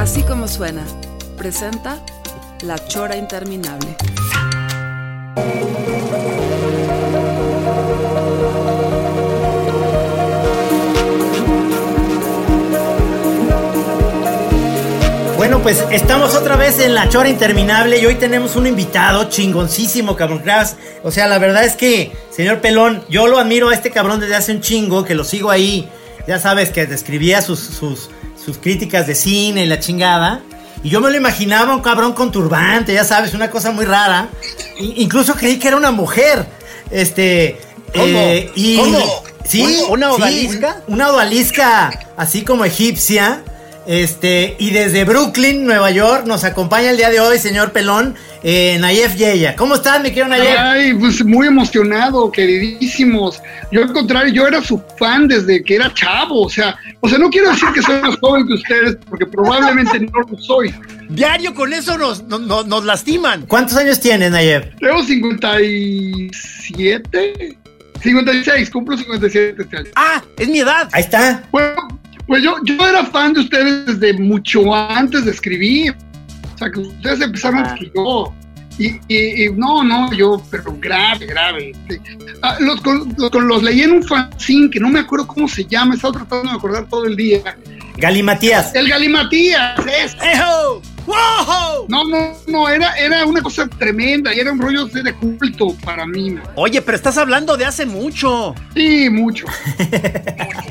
Así como suena, presenta La Chora Interminable. Bueno, pues estamos otra vez en la chora interminable y hoy tenemos un invitado chingoncísimo, cabrón. O sea, la verdad es que, señor Pelón, yo lo admiro a este cabrón desde hace un chingo, que lo sigo ahí. Ya sabes que describía sus, sus, sus críticas de cine y la chingada. Y yo me lo imaginaba un cabrón con turbante, ya sabes, una cosa muy rara. I- incluso creí que era una mujer. Este. ¿Cómo? eh, y, ¿Cómo? Sí, ¿Una sí, odalisca? una odalisca así como egipcia. Este, y desde Brooklyn, Nueva York, nos acompaña el día de hoy, señor Pelón, eh, Nayef Yeya. ¿Cómo estás, mi querido Nayef? Ay, pues muy emocionado, queridísimos. Yo al contrario, yo era su fan desde que era chavo, o sea, o sea, no quiero decir que soy más joven que ustedes, porque probablemente no lo soy. Diario con eso nos, no- no- nos lastiman. ¿Cuántos años tienes, Nayef? Tengo 57, 56, cumplo 57 este año. Ah, es mi edad. Ahí está. Bueno, pues yo, yo era fan de ustedes desde mucho antes de escribir. O sea, que ustedes empezaron antes que yo. Y, y- y no, no, yo, pero grave, grave. Ah, los, con- los, leí en un fanzine que no me acuerdo cómo se llama, he estado tratando de acordar todo el día. Galimatías. El Galimatías, es. ¡Ejo! ¡Wow! No, no, no, era, era una cosa tremenda y era un rollo de culto para mí. man. Oye, pero estás hablando de hace mucho. Sí, mucho.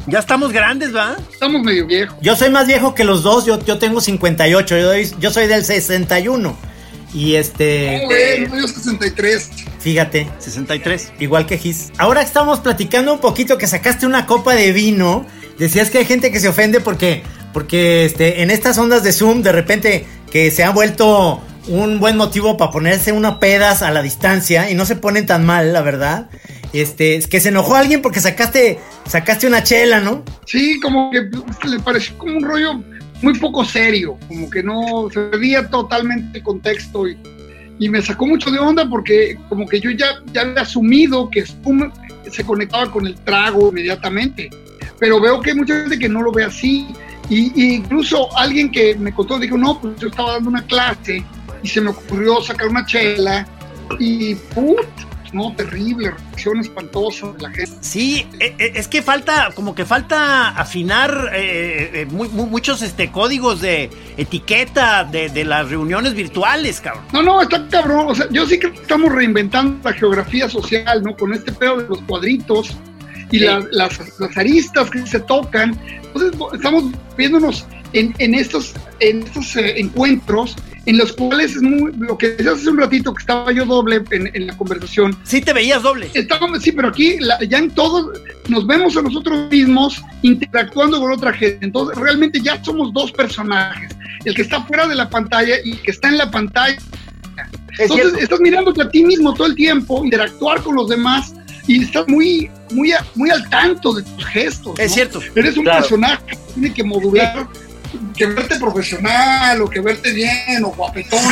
Ya estamos grandes, ¿va? Estamos medio viejos. Yo soy más viejo que los dos, yo, yo tengo 58, yo, doy- yo soy del 61. Y este, Bueno, yo 63. fíjate, 63. igual que Gis. Ahora estamos platicando un poquito que sacaste una copa de vino. Decías que hay gente que se ofende porque, porque este, en estas ondas de Zoom, de repente, que se ha vuelto un buen motivo para ponerse una pedas a la distancia y no se ponen tan mal, la verdad. Este, es que se enojó alguien porque sacaste, sacaste una chela, ¿no? Sí, como que le pareció como un rollo muy poco serio, como que no se perdía totalmente contexto y, y me sacó mucho de onda porque como que yo ya, ya había asumido que Spum se conectaba con el trago inmediatamente, pero veo que hay mucha gente que no lo ve así y, y incluso alguien que me contó dijo, no, pues yo estaba dando una clase y se me ocurrió sacar una chela y put, no, terrible, reacción espantosa de la gente. Sí, e- e- es que falta, como que falta afinar eh, eh, mu- mu- muchos este, códigos de etiqueta de, de las reuniones virtuales, cabrón. No, no, está cabrón. O sea, yo sí que estamos reinventando la geografía social, ¿no? Con este pedo de los cuadritos y la- las, las aristas que se tocan. Entonces, bo- estamos viéndonos en, en estos, en estos eh, encuentros en los cuales es muy, lo que decías hace un ratito que estaba yo doble en, en la conversación. Sí te veías doble. Estábamos, sí, pero aquí la- ya en todos nos vemos a nosotros mismos interactuando con otra gente. Entonces, realmente ya somos dos personajes. El que está fuera de la pantalla y el que está en la pantalla. Entonces, estás mirándote a ti mismo todo el tiempo, interactuar con los demás y estás muy, muy, a- muy al tanto de tus gestos. Es cierto. Eres un Claro. personaje que tiene que modular, que verte profesional o que verte bien o guapetón.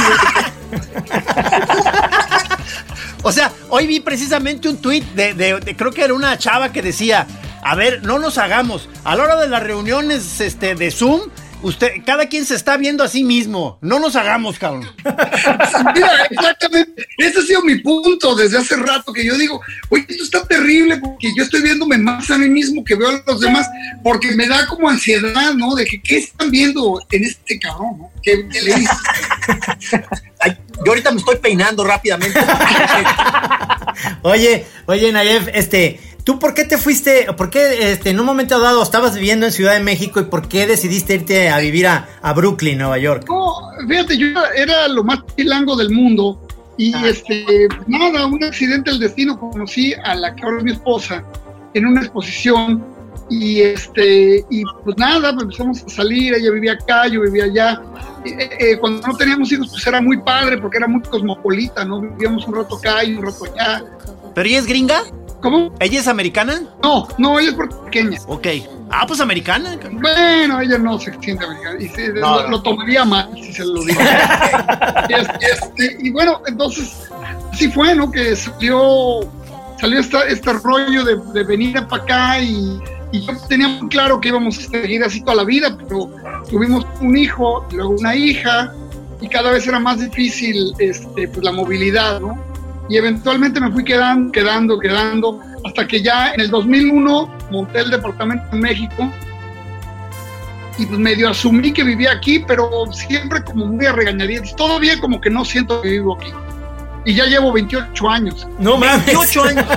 O sea, hoy vi precisamente un tuit de, de- de- creo que era una chava que decía, a ver, no nos hagamos, a la hora de las reuniones este, de Zoom, usted, cada quien se está viendo a sí mismo, no nos hagamos, cabrón. Mira, exactamente. Ese ha sido mi punto desde hace rato, que yo digo, oye, esto está terrible porque yo estoy viéndome más a mí mismo que veo a los demás, porque me da como ansiedad, ¿no? De que, ¿qué están viendo en este cabrón, ¿no? ¿Qué, qué le dices? Ay, yo ahorita me estoy peinando rápidamente. Oye, oye, Nayef, este, ¿tú por qué te fuiste, por qué este, en un momento dado estabas viviendo en Ciudad de México y por qué decidiste irte a vivir a, a Brooklyn, Nueva York? No, fíjate, yo era, lo más chilango del mundo y este, nada, un accidente del destino, conocí a la que ahora es mi esposa en una exposición Y este, y pues nada, pues empezamos a salir, ella vivía acá, yo vivía allá. Eh, eh, cuando no teníamos hijos, pues era muy padre porque era muy cosmopolita, ¿no? Vivíamos un rato acá y un rato allá. ¿Pero ella es gringa? ¿Cómo? ¿Ella es americana? No, no, ella es puertorriqueña. Ok. Ah, pues americana. Bueno, ella no se siente americana. Y se- No, lo, no. lo tomaría mal si se lo digo. y, este, y bueno, entonces, sí fue, ¿no? Que salió, salió esta, este rollo de, de venir para acá y, y yo tenía muy claro que íbamos a seguir así toda la vida, pero tuvimos un hijo, luego una hija, y cada vez era más difícil este, pues, la movilidad, ¿no? Y eventualmente me fui quedando, quedando, quedando, hasta que ya en el 2001 monté el departamento en México y pues medio asumí que vivía aquí, pero siempre como muy a regañadientes. Todavía como que no siento que vivo aquí. Y ya llevo 28 años. No mames. 28 años.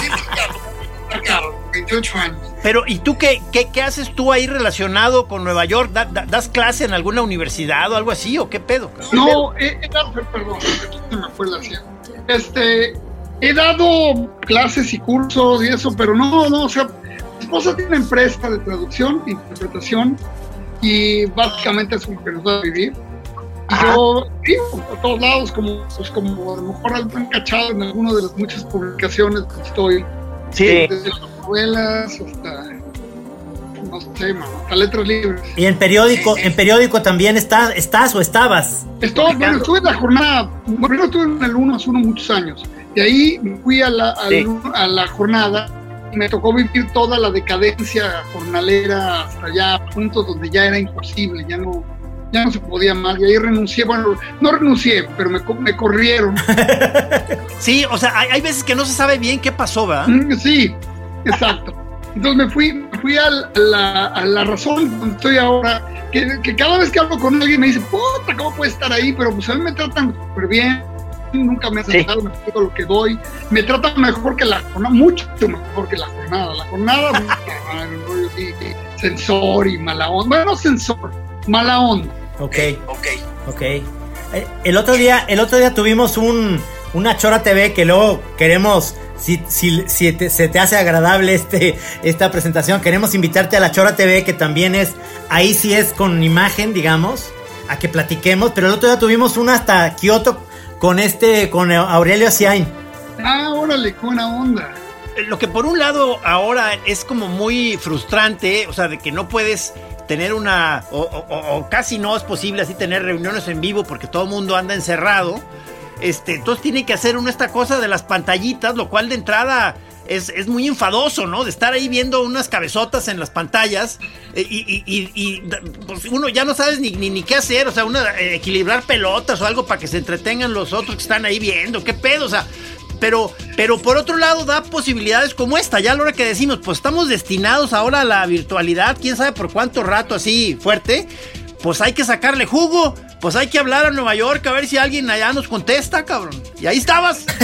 Sí, claro, claro, 28 años. Pero, ¿y tú qué, qué, qué haces tú ahí relacionado con Nueva York? ¿Da- da- ¿Das clase en alguna universidad o algo así? ¿O qué pedo? cabrón? No, he, he dado, perdón, aquí se me fue la. Este, he dado clases y cursos y eso, pero no, no, o sea, mi esposa tiene empresa de traducción, interpretación, y básicamente es lo que nos da a vivir. Y yo vivo a todos lados, como, pues como a lo mejor han cachado en alguna de las muchas publicaciones que estoy, Sí. desde las novelas hasta, no sé, hasta letras libres. Y en periódico, en periódico también estás, estás o estabas. Estuve, bueno, estuve en la jornada, bueno, primero estuve en el 1 más 1 muchos años. De ahí fui a la, al- Sí. a la jornada y me tocó vivir toda la decadencia jornalera hasta allá, a puntos donde ya era imposible, ya no, ya no se podía más. Y ahí renuncié, bueno, no renuncié, pero me, me corrieron. Sí, o sea, hay, hay veces que no se sabe bien qué pasó, ¿verdad? Mm, sí, exacto. Entonces me fui, me fui a, la, a la razón donde estoy ahora, que, que cada vez que hablo con alguien me dice, puta, ¿cómo puede estar ahí? Pero pues a mí me tratan súper bien, nunca me han Sí. sentado, me explico lo que doy, me tratan mejor que la jornada, mucho mejor que la jornada. La jornada, sensor y mala onda, bueno, no sensor, mala onda. Ok, Ok. ok. Eh, El otro día, el otro día tuvimos un, una Chora TV que luego queremos, si, si, si te- se te hace agradable este, esta presentación, queremos invitarte a la Chora TV que también es, ahí sí es con imagen, digamos, a que platiquemos, pero el otro día tuvimos una hasta Kioto con este, con Aurelio Ciain. Ah, órale, qué buena onda. Lo que por un lado ahora es como muy frustrante, o sea, de que no puedes tener una, o, casi no es posible así tener reuniones en vivo porque todo el mundo anda encerrado. Este, entonces tiene que hacer uno esta cosa de las pantallitas, lo cual de entrada es, es muy enfadoso, ¿no? De estar ahí viendo unas cabezotas en las pantallas eh, y, y- y- pues uno ya no sabes ni, ni, qué hacer, o sea, uno eh, equilibrar pelotas o algo para que se entretengan los otros que están ahí viendo, qué pedo, o sea, pero, pero por otro lado da posibilidades como esta, ya a la hora que decimos, pues estamos destinados ahora a la virtualidad, quién sabe por cuánto rato así fuerte, pues hay que sacarle jugo, pues hay que hablar a Nueva York a ver si alguien allá nos contesta, cabrón. Y ahí estabas.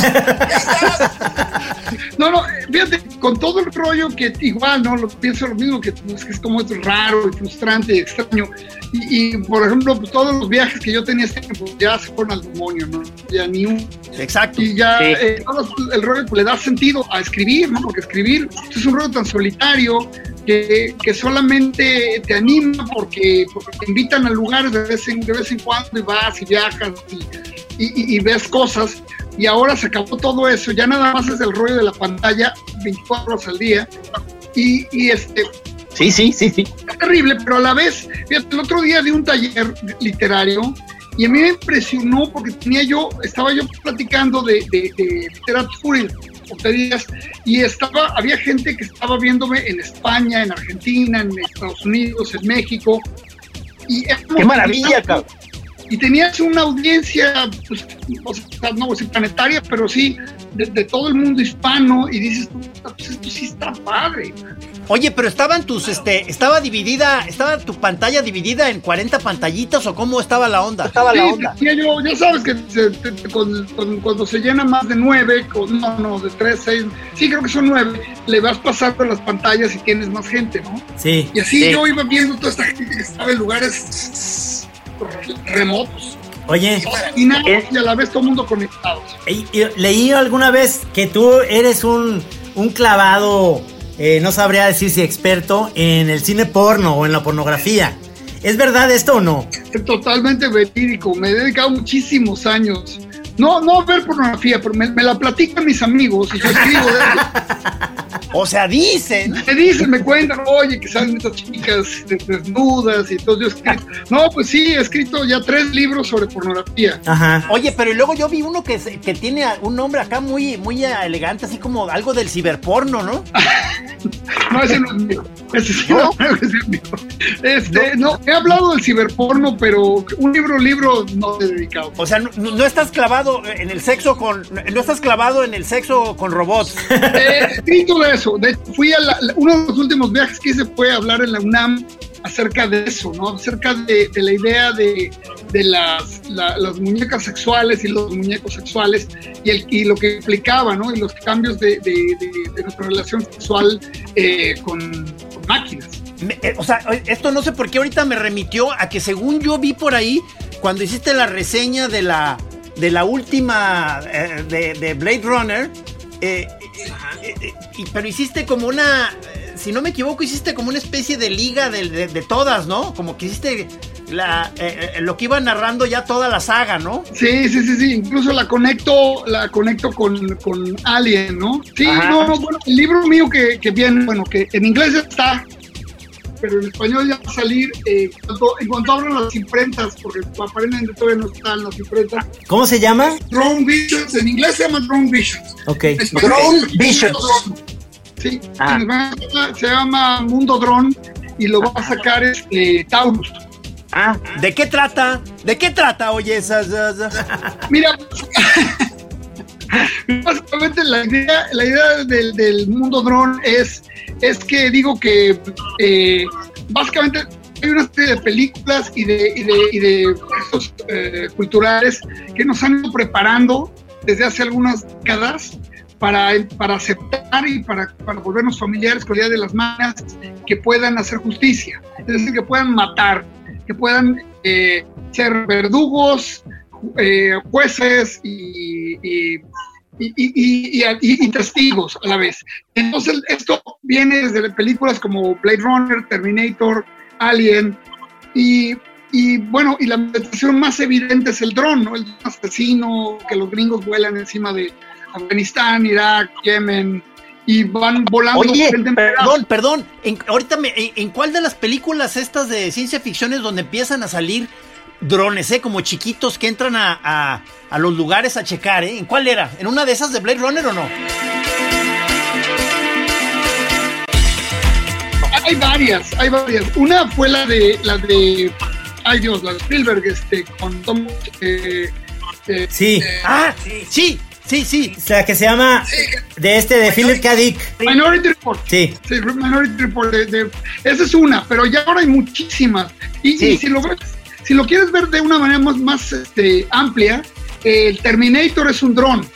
No, no, fíjate, con todo el rollo que igual, ¿no? Lo, pienso lo mismo, que, pues, que es como es raro y frustrante y extraño. Y, y, por ejemplo, pues, todos los viajes que yo tenía este tiempo ya se fueron al demonio, ¿no? Ya ni un... Exacto. Y ya Sí. eh, todo el rollo pues, le da sentido a escribir, ¿no? Porque escribir es un rollo tan solitario que, que solamente te anima porque, porque te invitan a lugares de vez en, de vez en cuando y vas y viajas y, y- y- ves cosas. Y ahora se acabó todo eso, ya nada más es el rollo de la pantalla 24 horas al día. Y, y este, Sí, sí, sí, sí. es terrible, pero a la vez, fíjate, el otro día di un taller literario y a mí me impresionó porque tenía yo, estaba yo platicando de, de, de literatura y estaba, había gente que estaba viéndome en España, en Argentina, en Estados Unidos, en México. Y Qué maravilla, cabrón. Y tenías una audiencia, pues, o sea, no voy a decir planetaria, pero sí de, de todo el mundo hispano, y dices, "Puta, pues esto sí está padre. Oye, pero estaban tus, este, estaba dividida, estaba tu pantalla dividida en 40 pantallitas o cómo estaba la onda? Estaba la onda. yo, ya sabes que se- te- te- con- con- cuando se llena más de nueve, con, no, no, de tres, seis, sí creo que son nueve, le vas pasando las pantallas y tienes más gente, ¿no? Sí. Y así Sí. yo iba viendo toda esta gente que estaba en lugares remotos. Oye, Y nada, Es- y a la vez todo el mundo y leí alguna vez que tú eres un, un clavado eh, no sabría decir si experto en el cine porno o en la pornografía. ¿Es verdad esto o no? Es totalmente verídico. Me he dedicado muchísimos años. No, no a ver pornografía, pero me, me la platican mis amigos y yo escribo de. O sea, dicen. Me dicen, me cuentan, oye, que salen estas chicas desnudas y todo. Yo he escrito. No, pues sí, he escrito ya tres libros sobre pornografía. Ajá. Oye, pero luego yo vi uno que, se- que tiene un nombre acá muy, muy elegante, así como algo del ciberporno, ¿no? No, ese no es mío. Ese sí no, ese es mío. Este, no. he hablado del ciberporno, pero un libro, libro no he dedicado. O sea, no, no estás clavado en el sexo con. No estás clavado en el sexo con robots. He escrito de eso. De hecho, fui a la- la- uno de los últimos viajes que hice fue hablar en la UNAM acerca de eso, ¿no? Acerca de, de la idea de, de las, la- las muñecas sexuales y los muñecos sexuales y, el, y lo que implicaba, ¿no? Y los cambios de, de- de- de nuestra relación sexual eh, con, con máquinas. Me- eh, o sea, esto no sé por qué ahorita me remitió a que según yo vi por ahí, cuando hiciste la reseña de la, de la última eh, de, de Blade Runner, eh, eh, eh, y- pero hiciste como una, si no me equivoco, hiciste como una especie de liga de, de- de todas, ¿no? Como que hiciste la, eh, eh, lo que iba narrando ya toda la saga, ¿no? Sí, sí, sí, sí. Incluso la conecto, la conecto con, con Alien, ¿no? Sí, Ajá. no, no, bueno, el libro mío que, que viene, bueno, que en inglés está, pero en español ya va a salir eh, cuando- en cuanto abran las imprentas, porque aparentemente todavía no están las imprentas. ¿Cómo se llama? Drone Visions, en inglés se llama Drone Visions. Ok. Drone Visions. Sí, Ah. se llama Mundo Drone y lo va a sacar este, Taurus. Ah, ¿De qué trata? ¿De qué trata, oye, esas... esas- Mira, básicamente la idea, la idea del, mundo drone es, es que digo que eh, básicamente hay una serie de películas y de, y de, gestos, eh, culturales que nos han ido preparando desde hace algunas décadas para, para aceptar y para, para volvernos familiares con la idea de las manos que puedan hacer justicia, es decir, que puedan matar, que puedan eh, ser verdugos, eh, jueces y, y, y- y- y- y- testigos a la vez. Entonces, esto viene desde películas como Blade Runner, Terminator, Alien, y, y, bueno, y la meditación más evidente es el dron, ¿no? El asesino que los gringos vuelan encima de Afganistán, Irak, Yemen, y van volando. Oye, Perdón, perdón. En, ahorita, me, en, en cuál de las películas estas de ciencia ficción es donde empiezan a salir drones, eh? Como chiquitos que entran a, a- a los lugares a checar, eh? ¿En cuál era? ¿En una de esas de Blade Runner o no? Hay varias, hay varias. Una fue la de, la de, ay Dios, la de Spielberg, este, con Tom, eh, eh, Sí. Ah, sí, sí, sí. O sea, que se llama de este de Philip K. Dick. Minority Report. Sí. Sí, Minority Report. de- de- esa es una, pero ya ahora hay muchísimas. Y, Sí. y si lo ves, si lo quieres ver de una manera más, más este, amplia, el Terminator es un dron.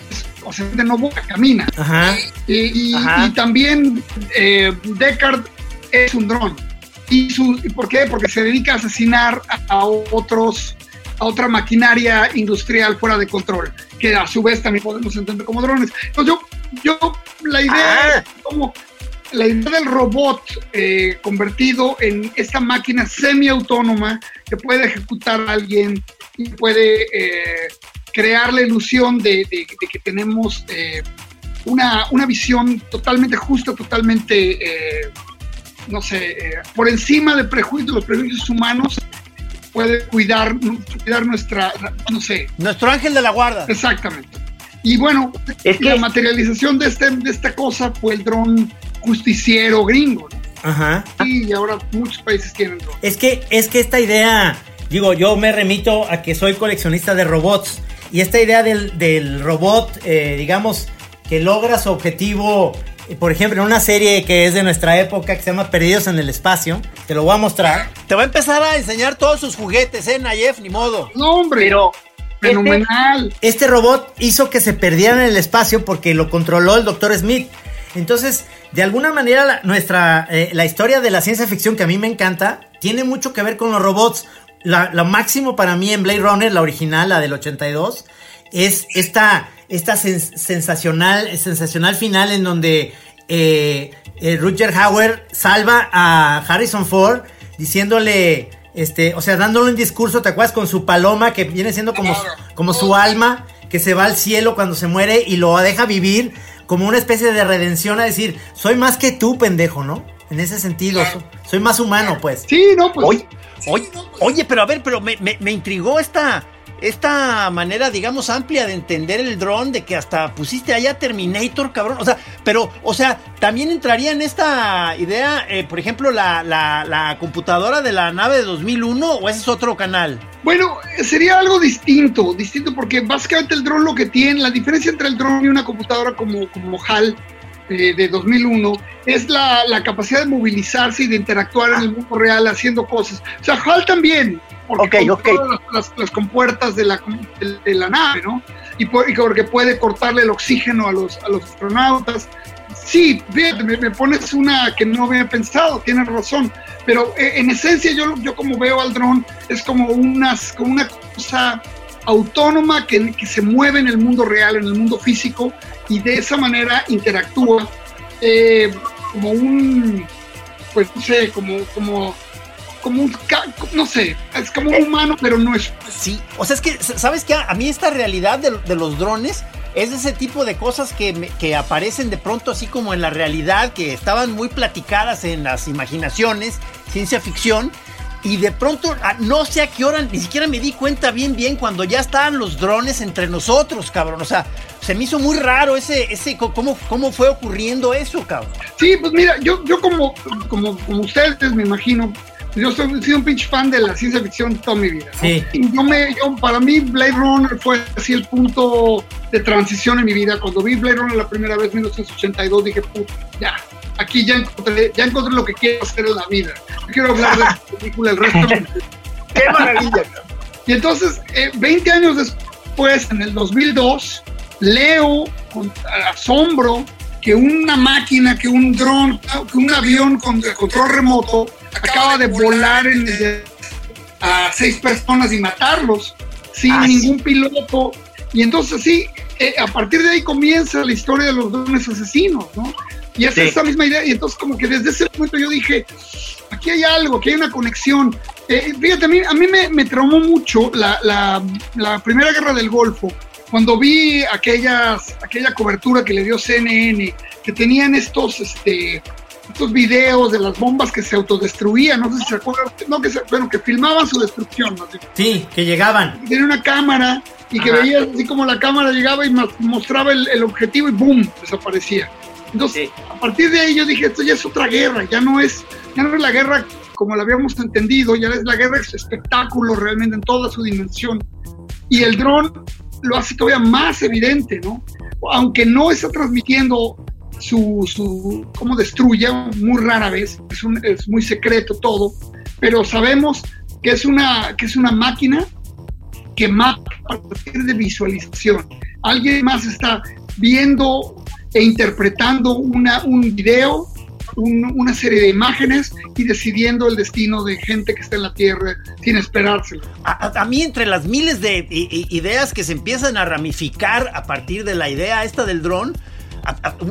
O sea, no vuela, camina. Ajá. Y, y- Ajá. y también eh, Deckard es un dron. ¿Y, su, ¿y por qué? Porque se dedica a asesinar a, a otros, a otra maquinaria industrial fuera de control, que a su vez también podemos entender como drones. Entonces yo, yo la idea Ah. es como la idea del robot eh, convertido en esta máquina semiautónoma que puede ejecutar a alguien y puede eh, crear la ilusión de, de- de que tenemos eh, una, una visión totalmente justa, totalmente, eh, no sé, eh, por encima de prejuicios, los prejuicios humanos, puede cuidar, cuidar nuestra, no sé, Nuestro ángel de la guarda. exactamente. Y bueno, Es la que- materialización de, este, de esta cosa fue el dron justiciero gringo. ¿no? Ajá. Y ahora muchos países tienen dron. Es que, es que esta idea, digo, yo me remito a que soy coleccionista de robots. Y esta idea del, del robot, eh, digamos, que logra su objetivo, por ejemplo, en una serie que es de nuestra época, que se llama Perdidos en el Espacio, te lo voy a mostrar. Te va a empezar a enseñar todos sus juguetes, ¿eh, Nayef? Ni modo. No, hombre, pero fenomenal. Este robot hizo que se perdieran en el espacio porque lo controló el Dr. Smith. Entonces, de alguna manera, la, nuestra, eh, la historia de la ciencia ficción que a mí me encanta, tiene mucho que ver con los robots. La, lo máximo para mí en Blade Runner, la original, la del 82, es esta, esta sens- sensacional, sensacional final en donde eh, eh, Roger Hauer salva a Harrison Ford diciéndole, este, o sea, dándole un discurso, ¿te acuerdas? Con su paloma que viene siendo como, como su alma, que se va al cielo cuando se muere y lo deja vivir como una especie de redención a decir, soy más que tú, pendejo, ¿no? En ese sentido, so- soy más humano, pues. Sí, no, pues. Oye, oye, oye, pero a ver, pero me, me- me intrigó esta, esta manera, digamos, amplia de entender el dron, de que hasta pusiste allá Terminator, cabrón. O sea, pero, o sea, también entraría en esta idea, eh, por ejemplo, la, la, la computadora de la nave de 2001, o ese es otro canal. Bueno, sería algo distinto, distinto porque básicamente el dron lo que tiene, la diferencia entre el dron y una computadora como, como HAL eh, de 2001 es la, la capacidad de movilizarse y de interactuar en el mundo real haciendo cosas. O sea, HAL también, porque Ok, ok. controla Las, las- las compuertas de la, de, de la nave, ¿no? Y, por- y porque puede cortarle el oxígeno a los, a los astronautas. Sí, me, me pones una que no había pensado, tienes razón. Pero eh, en esencia yo, yo como veo al dron es como, unas, como una cosa autónoma que, que se mueve en el mundo real, en el mundo físico, y de esa manera interactúa eh, como un, pues no sé, como, como, como un, no sé, es como un humano, pero no es. Sí, o sea, es que, ¿sabes qué? A mí esta realidad de, de los drones es ese tipo de cosas que, me- que aparecen de pronto así como en la realidad, que estaban muy platicadas en las imaginaciones, ciencia ficción, y de pronto, ah, no sé a qué hora, ni siquiera me di cuenta bien, bien cuando ya estaban los drones entre nosotros, cabrón. O sea, se me hizo muy raro ese, ese, cómo, cómo fue ocurriendo eso, cabrón. Sí, pues mira, yo, yo como, como, como ustedes me imagino, yo soy, he sido un pinche fan de la ciencia ficción toda mi vida. ¿no? Sí. Y yo me, yo, para mí Blade Runner fue así el punto de transición en mi vida. Cuando vi Blade Runner la primera vez en 1982 dije, puta, ya, aquí ya encontré, ya encontré lo que quiero hacer en la vida. No quiero hablar de la película el resto. de mi vida. ¡Qué maravilla! Y entonces, eh, 20 años después, en el 2002, leo con asombro que una máquina, que un dron, que un avión con control remoto acaba de volar en el- a seis personas y matarlos sin Ah, ningún piloto. Y entonces sí, eh, a partir de ahí comienza la historia de los drones asesinos, ¿no? Y es Sí. esa misma idea. Y entonces como que desde ese momento yo dije, aquí hay algo, aquí hay una conexión. Eh, fíjate, a mí, a mí me, me traumó mucho la, la- la Primera Guerra del Golfo, cuando vi aquellas, aquella cobertura que le dio CNN, que tenían estos, este, estos videos de las bombas que se autodestruían, no sé si se acuerdan, no, que se, bueno, que filmaban su destrucción, bien. Sí, que llegaban. tenía una cámara y que Ajá. veías así como la cámara llegaba y mostraba el, el objetivo y ¡boom! desaparecía. Entonces, Sí. a partir de ahí yo dije, esto ya es otra guerra, ya no es, ya no es la guerra como la habíamos entendido, ya es la guerra es espectáculo realmente en toda su dimensión. Y el dron lo hace todavía más evidente, ¿no? Aunque no está transmitiendo su, su cómo destruye muy rara vez, es, es muy secreto todo, pero sabemos que es una, que es una máquina que mata a partir de visualización. Alguien más está viendo e interpretando una, un video, un- una serie de imágenes y decidiendo el destino de gente que está en la Tierra sin esperárselo. A, mí entre las miles de ideas que se empiezan a ramificar a partir de la idea esta del dron,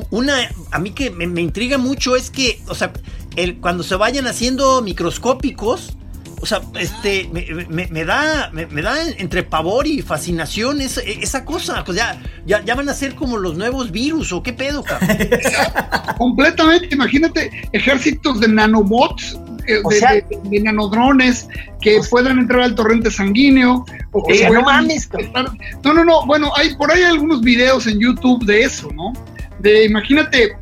una a mí que me, me intriga mucho es que, o sea, el, cuando se vayan haciendo microscópicos, o sea, este, me, me- me da, me, me da entre pavor y fascinación esa, esa cosa, pues ya, ya, ya van a ser como los nuevos virus o qué pedo, cabrón. Completamente, imagínate ejércitos de nanobots, eh, de, sea- de- de nanodrones que puedan entrar al torrente sanguíneo. O que Oye, no mames, cabrón. estar- No, no, no, bueno, hay por ahí algunos videos en YouTube de eso, ¿no? De, imagínate,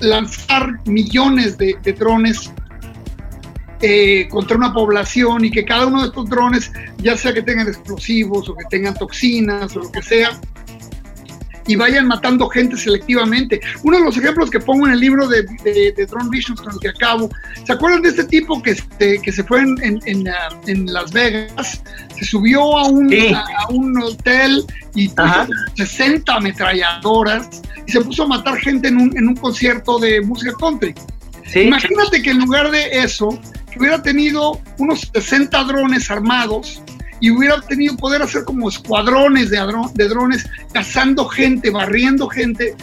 lanzar millones de, de drones eh, contra una población y que cada uno de estos drones, ya sea que tengan explosivos o que tengan toxinas o lo que sea, y vayan matando gente selectivamente. Uno de los ejemplos que pongo en el libro de, de, de Drone Visions con el que acabo, ¿se acuerdan de este tipo que, este, que se fue en, en, en, ah, en Las Vegas? Se subió a un, Sí. a, a un hotel y Ajá. 60 ametralladoras y se puso a matar gente en un, en un concierto de música country. Sí. Imagínate que en lugar de eso, que hubiera tenido unos 60 drones armados y hubiera tenido poder hacer como escuadrones de, de drones cazando gente, barriendo gente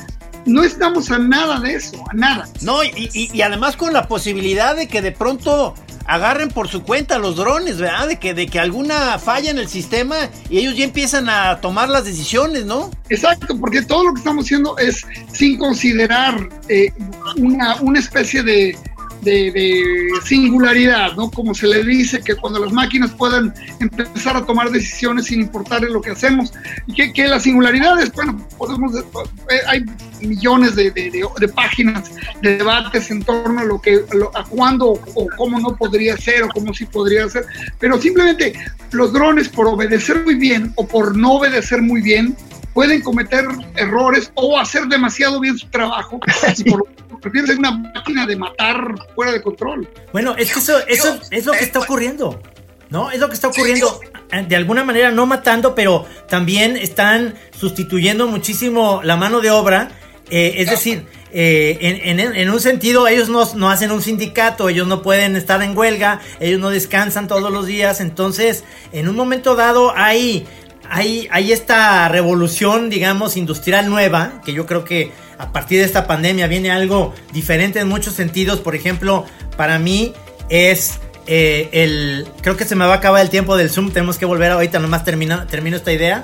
no estamos a nada de eso, a nada. No, y, y- y además con la posibilidad de que de pronto agarren por su cuenta los drones, ¿verdad? De que, de que alguna falla en el sistema y ellos ya empiezan a tomar las decisiones, ¿no? Exacto, porque todo lo que estamos haciendo es sin considerar eh, una, una especie de, de- de singularidad, ¿no? Como se le dice, que cuando las máquinas puedan empezar a tomar decisiones sin importar lo que hacemos, y que, que las singularidades, bueno, podemos, eh, hay millones de, de- páginas, de debates en torno a lo que, lo- a cuándo o cómo no podría ser o cómo sí podría ser, pero simplemente los drones por obedecer muy bien o por no obedecer muy bien, pueden cometer errores o hacer demasiado bien su trabajo y por lo tanto prefieren una máquina de matar fuera de control. Bueno, es que eso, eso es lo que está ocurriendo. ¿No? Es lo que está ocurriendo. De alguna manera no matando, pero también están sustituyendo muchísimo la mano de obra. Eh, es decir, eh, en, en- en un sentido, ellos no, no hacen un sindicato, ellos no pueden estar en huelga, ellos no descansan todos los días. Entonces, en un momento dado hay, hay, esta revolución, digamos, industrial nueva, que yo creo que a partir de esta pandemia viene algo diferente en muchos sentidos. Por ejemplo, para mí es eh, el. Creo que se me va a acabar el tiempo del Zoom. Tenemos que volver ahorita, nomás termino, termino esta idea.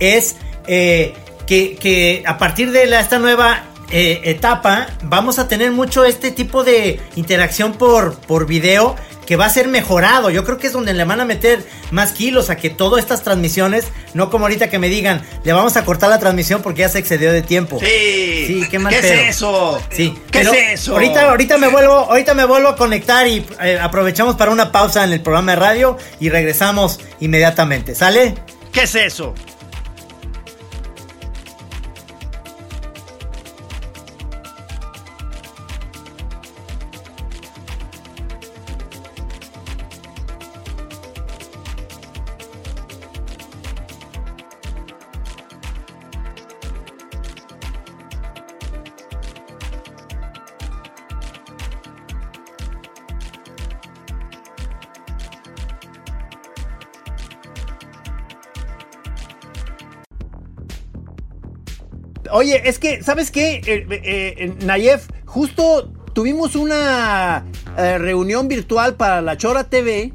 Es eh, que, a partir de esta nueva eh, etapa vamos a tener mucho este tipo de interacción por, por video que va a ser mejorado. Yo creo que es donde le van a meter más kilos a que todas estas transmisiones, no como ahorita que me digan, le vamos a cortar la transmisión porque ya se excedió de tiempo. Sí. Sí, qué mal ¿Qué pedo. es eso? Sí. ¿Qué pero es eso? Ahorita, ahorita me vuelvo, ahorita me vuelvo a conectar y eh, aprovechamos para una pausa en el programa de radio y regresamos inmediatamente. ¿Sale? ¿Qué es eso? Oye, es que, ¿sabes qué? Eh, eh, eh, Nayef, justo tuvimos una eh, reunión virtual para la Chora TV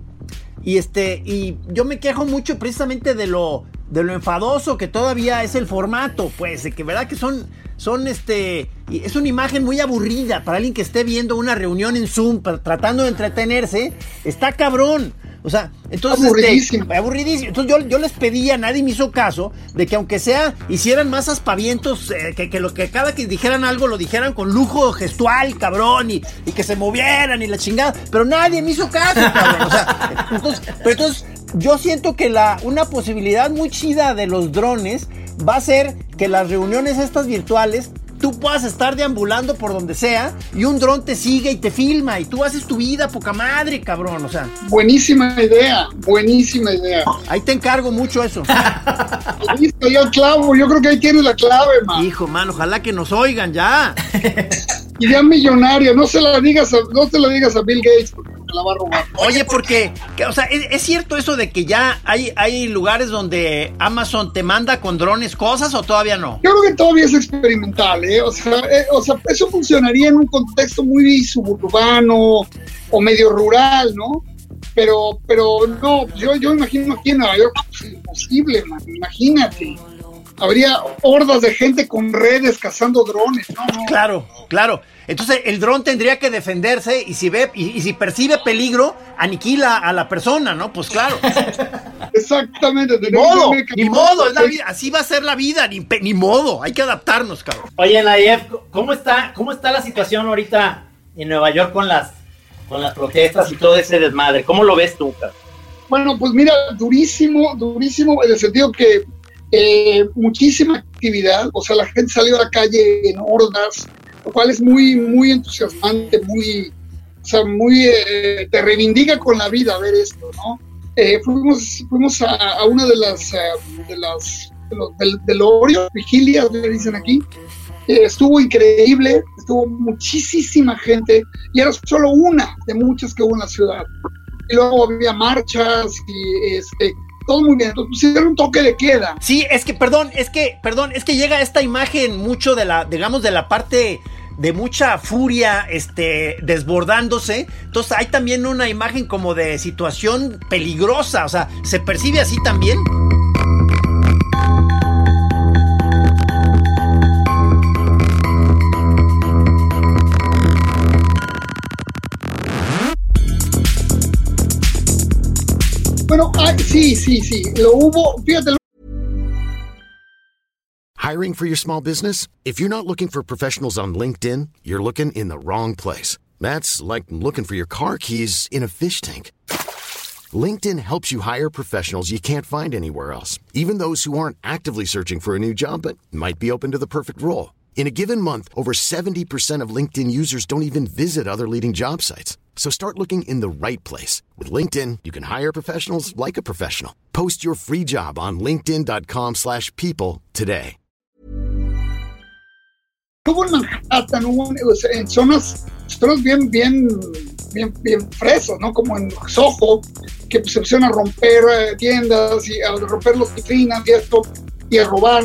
y este y yo me quejo mucho precisamente de lo de lo enfadoso que todavía es el formato, pues, de que verdad que son son este es una imagen muy aburrida para alguien que esté viendo una reunión en Zoom tratando de entretenerse, está cabrón. O sea, entonces este, Aburridísimo. aburridísimo. Entonces yo, yo les pedía, nadie me hizo caso, de que aunque sea, hicieran más aspavientos, eh, que, que lo que cada que dijeran algo lo dijeran con lujo gestual, cabrón, y, y que se movieran y la chingada. Pero nadie me hizo caso, cabrón. O sea, entonces, pero entonces yo siento que la, una posibilidad muy chida de los drones va a ser que las reuniones estas virtuales tú puedas estar deambulando por donde sea y un dron te sigue y te filma y tú haces tu vida poca madre, cabrón. O sea, Buenísima idea, buenísima idea. ahí te encargo mucho eso. Listo, ya el clavo, yo creo que ahí tienes la clave, man. Hijo, man, ojalá que nos oigan ya. Idea millonaria, no se la digas a, no se la digas a Bill Gates porque te la va a robar. Oye, porque, que, o sea, ¿es, es cierto eso de que ya hay, hay lugares donde Amazon te manda con drones cosas o todavía no? Yo creo que todavía es experimental, ¿eh? O sea, eh, o sea, eso funcionaría en un contexto muy suburbano o medio rural, ¿no? Pero, pero no, yo, yo imagino aquí en Nueva York, pues, imposible, man, imagínate. Habría hordas de gente con redes cazando drones, ¿no? no. Claro, claro. Entonces el dron tendría que defenderse y si ve y, y si percibe peligro, aniquila a la persona, ¿no? Pues claro. Exactamente. Ni modo, ni modo, es la de- vida, así va a ser la vida, ni, ni modo, hay que adaptarnos, cabrón. Oye, Nayef, ¿cómo está, ¿cómo está la situación ahorita en Nueva York con las, con las protestas y todo ese desmadre? ¿Cómo lo ves tú, cabrón? Bueno, pues mira, durísimo, durísimo, en el sentido que eh, muchísima actividad, o sea, la gente salió a la calle en hordas, lo cual es muy, muy entusiasmante, muy, o sea, muy, eh, te reivindica con la vida ver esto, ¿no? Eh, fuimos, fuimos a, a una de las, eh, de las, de los- del, del Oreo, vigilia, le dicen aquí, Eh, estuvo increíble, estuvo muchísima gente, y era solo una de muchas que hubo en la ciudad y luego había marchas y este todo muy. Entonces pusieron un toque de queda. Sí, es que, perdón, es que, perdón, es que llega esta imagen mucho de la, digamos, de la parte de mucha furia, este, desbordándose. Entonces hay también una imagen como de situación peligrosa, o sea, ¿se percibe así también? Bueno, ah, sí, sí, sí, lo hubo, fíjate. Hiring for your small business? If you're not looking for professionals on LinkedIn, you're looking in the wrong place. That's like looking for your car keys in a fish tank. LinkedIn helps you hire professionals you can't find anywhere else, even those who aren't actively searching for a new job but might be open to the perfect role. In a given month, over 70% of LinkedIn users don't even visit other leading job sites. So start looking in the right place. With LinkedIn, you can hire professionals like a professional. Post your free job on linkedin.com slash people today. Hubo en Manhattan, hubo en, zonas, zonas bien, bien, bien, bien fresas, ¿no? Como en Soho, que se pusieron a romper eh, tiendas y a romper las vitrinas y esto, y a robar.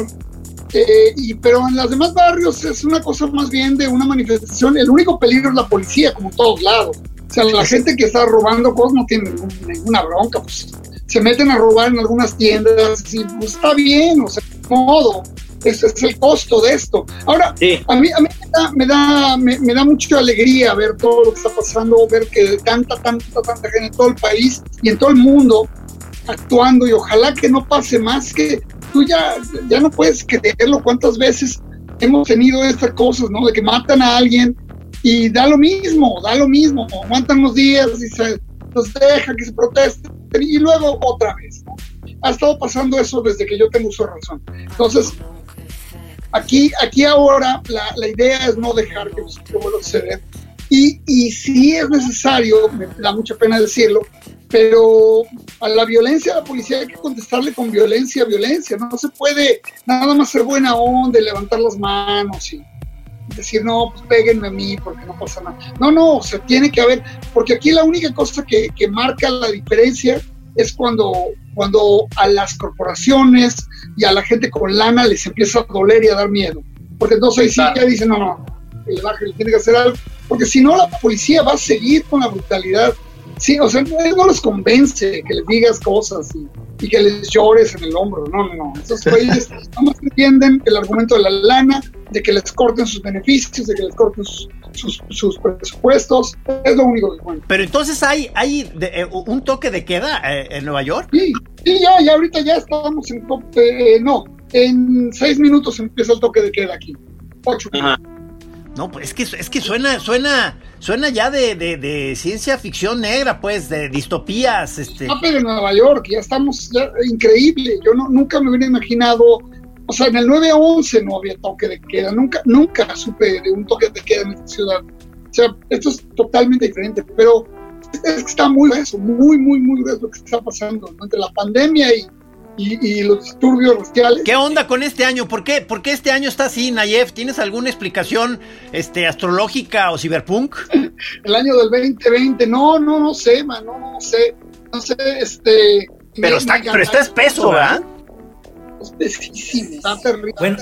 Eh, y, pero en los demás barrios es una cosa más bien de una manifestación. El único peligro es la policía, como en todos lados. Sea, la gente que está robando cosas no tiene ninguna bronca, pues se meten a robar en algunas tiendas y pues está bien, o sea, modo. Ese es el costo de esto. Ahora, Sí. a mí, a mí me da, me da, me, me da mucha alegría ver todo lo que está pasando, ver que tanta, tanta, tanta gente en todo el país y en todo el mundo actuando y ojalá que no pase más que tú ya, ya no puedes creerlo cuántas veces hemos tenido estas cosas, ¿no? De que matan a alguien y da lo mismo, da lo mismo, aguantan unos días y se los deja que se protesten y luego otra vez, ¿no? Ha estado pasando eso desde que yo tengo su razón. Entonces, aquí, aquí ahora la, la idea es no dejar que, que vuelva a suceder. Y, y si es necesario, me da mucha pena decirlo, pero a la violencia a la policía hay que contestarle con violencia violencia. No, No se puede nada más ser buena onda y levantar las manos y decir, no, pues péguenme a mí porque no pasa nada. No, no, o sea, tiene que haber, porque aquí la única cosa que, que marca la diferencia es cuando, cuando a las corporaciones y a la gente con lana les empieza a doler y a dar miedo. Porque entonces ahí sí Claro. ya dicen, no, no, el baje tiene que hacer algo. Porque si no, la policía va a seguir con la brutalidad. Sí, o sea, no, no les convence que les digas cosas y, y que les llores en el hombro. No, no, no. Esos güeyes nomás entienden el argumento de la lana, de que les corten sus beneficios, de que les corten sus, sus, sus presupuestos. Es lo único que cuenta. Pero entonces hay, hay de- eh, un toque de queda eh, en Nueva York. Sí, sí, ya, ya ahorita ya estamos en tope. no, en seis minutos empieza el toque de queda aquí. Ocho. Ajá. No, pues es que, es que suena, suena, suena ya de, de, de ciencia ficción negra, pues, de distopías, este. En Nueva York, ya estamos, ya, increíble. Yo no, nunca me hubiera imaginado, o sea, en el 9-11 no había toque de queda, nunca, nunca supe de un toque de queda en esta ciudad. O sea, esto es totalmente diferente, pero es que está muy grueso, muy, muy, muy grueso lo que está pasando entre la pandemia y, y, y los disturbios raciales. ¿Qué onda con este año? ¿Por qué, ¿Por qué este año está así, Nayef? ¿Tienes alguna explicación este, astrológica o ciberpunk? El año del 2020, no, no, no sé, man, no, no sé, no sé, este... Pero me- está, me pero está espeso, ¿verdad? espesísimo, está terrible. Bueno,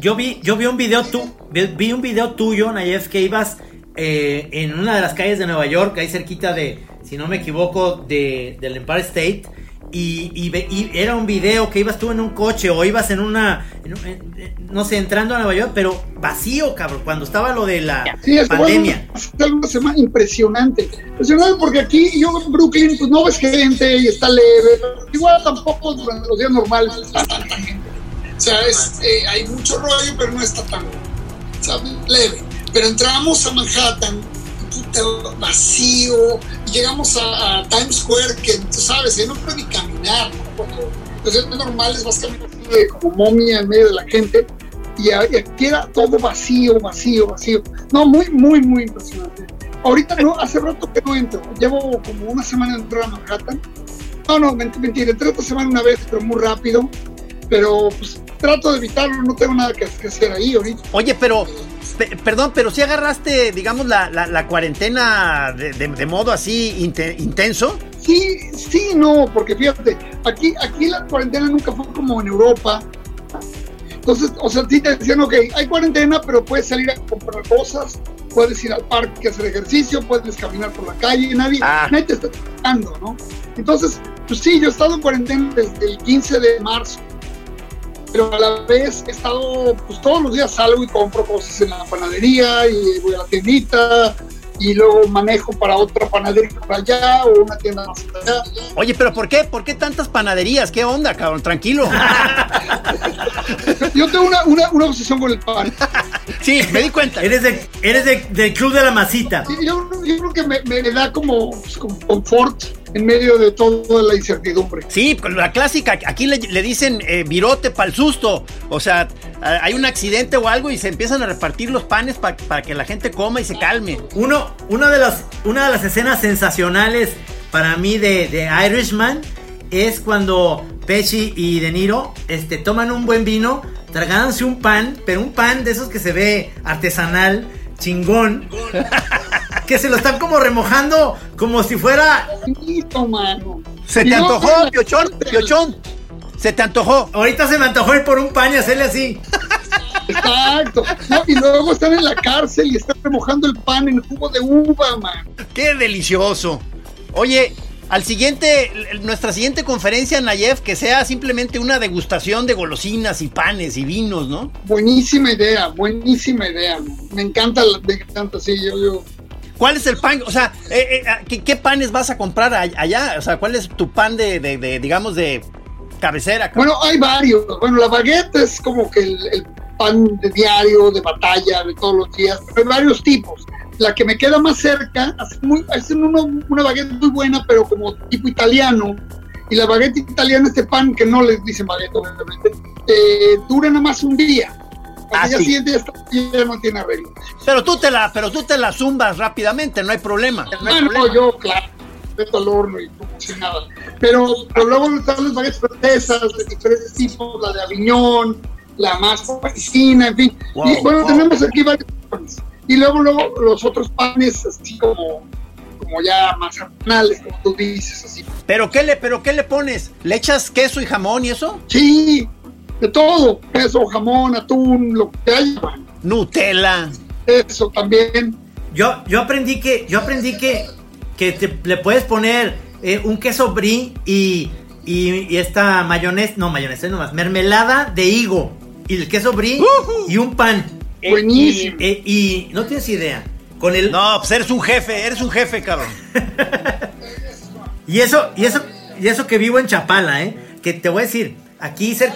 yo vi, yo vi un video tu, vi, vi un video tuyo, Nayef, que ibas eh, en una de las calles de Nueva York, ahí cerquita de, si no me equivoco, de, del Empire State. Y, y y era un video que ibas tú en un coche o ibas en una, en en- no sé, entrando a Nueva York, pero vacío, cabrón, cuando estaba lo de la Sí, es pandemia. Algo se llama impresionante. Impresionante porque aquí yo en Brooklyn pues no ves gente y está leve. pero Igual tampoco durante los días normales está tanta gente. O sea, es, eh, hay mucho rollo, pero no está tan o sea, leve. Pero entramos a Manhattan, vacío, llegamos a, a Times Square, que tú sabes, ya no puedes ni caminar. ¿no? Cuando los normales vas como momia en medio de la gente y, aquí era todo vacío, vacío, vacío. No, muy, muy, muy impresionante. Ahorita no, hace rato que no entro. Llevo como una semana en entrar a Manhattan. No, no, ment- mentira, entré esta semana una vez, pero muy rápido. Pero pues trato de evitarlo, no tengo nada que, que hacer ahí ahorita. Oye, pero Pe- perdón, pero si agarraste, digamos, la, la- la cuarentena de, de- de modo así inte- intenso. Sí, sí, no, porque fíjate, aquí, aquí la cuarentena nunca fue como en Europa. Entonces, o sea, sí te decían, ok, hay cuarentena, pero puedes salir a comprar cosas, puedes ir al parque a hacer ejercicio, puedes caminar por la calle, nadie, Ah. nadie te está tocando, ¿no? Entonces, pues sí, yo he estado en cuarentena desde el 15 de marzo, pero a la vez he estado, pues todos los días salgo y compro cosas en la panadería y voy a la tiendita y luego manejo para otra panadería por allá o una tienda más allá. Oye, pero ¿por qué? ¿Por qué tantas panaderías? ¿Qué onda, cabrón? Tranquilo. Yo tengo una, una, una obsesión con el pan. Sí, me di cuenta. Eres, de, eres de- del club de la masita. Yo, yo creo que me, me da como, pues, como confort en medio de toda la incertidumbre. Sí, la clásica, aquí le, le dicen eh, virote para el susto. O sea, hay un accidente o algo y se empiezan a repartir los panes pa- para que la gente coma y se calme. Uno, una, de las, una de las escenas sensacionales para mí de, de Irishman es cuando Pesci y De Niro este, toman un buen vino, tragándose un pan, pero un pan de esos que se ve artesanal, chingón, que se lo están como remojando como si fuera... Se te antojó, Piochón, Piochón. Se te antojó. Ahorita se me antojó ir por un pan y hacerle así. Exacto. No, y luego están en la cárcel y están remojando el pan en jugo de uva, man. Qué delicioso. Oye, al siguiente, nuestra siguiente conferencia, Nayef, que sea simplemente una degustación de golosinas y panes y vinos, ¿no? Buenísima idea, buenísima idea. Me encanta, me encanta, sí, yo, yo. ¿Cuál es el pan? O sea, eh, eh, ¿qué, qué panes vas a comprar allá? O sea, ¿cuál es tu pan de, de- de, digamos, de cabecera? Bueno, hay varios. Bueno, la baguette es como que el, el pan de diario, de batalla, de todos los días. Pero hay varios tipos. La que me queda más cerca, hacen, muy, hacen uno- una baguette muy buena, pero como tipo italiano. Y la baguette italiana, este pan que no les dicen baguette, obviamente, eh, dura nada más un día. Al Ah, día siguiente ya, no tiene arreglo. Pero tú te la, pero tú te la zumbas rápidamente, no hay problema. No hay Ah, no, problema. yo, claro, meto al horno y como si nada. Pero, pero luego están las baguettes francesas de diferentes tipos, la de Aviñón, la más parisina, en fin. Wow, y bueno, wow. tenemos aquí varios panes. Y luego, luego los otros panes, así como, como ya más artesanales, como tú dices, así. ¿Pero qué le, pero qué le pones? ¿Le echas queso y jamón y eso? Sí, de todo, queso, jamón, atún, lo que haya, Nutella. eso también. Yo, yo aprendí que, yo aprendí que, que te- le puedes poner eh, un queso brie y, y, y esta mayonesa, no mayonesa nomás, mermelada de higo y el queso brie y un pan. Eh, Buenísimo. Y, eh, y no tienes idea. Con el No, pues eres un jefe, eres un jefe, cabrón. y eso y eso y eso que vivo en Chapala, eh, que te voy a decir, aquí cer-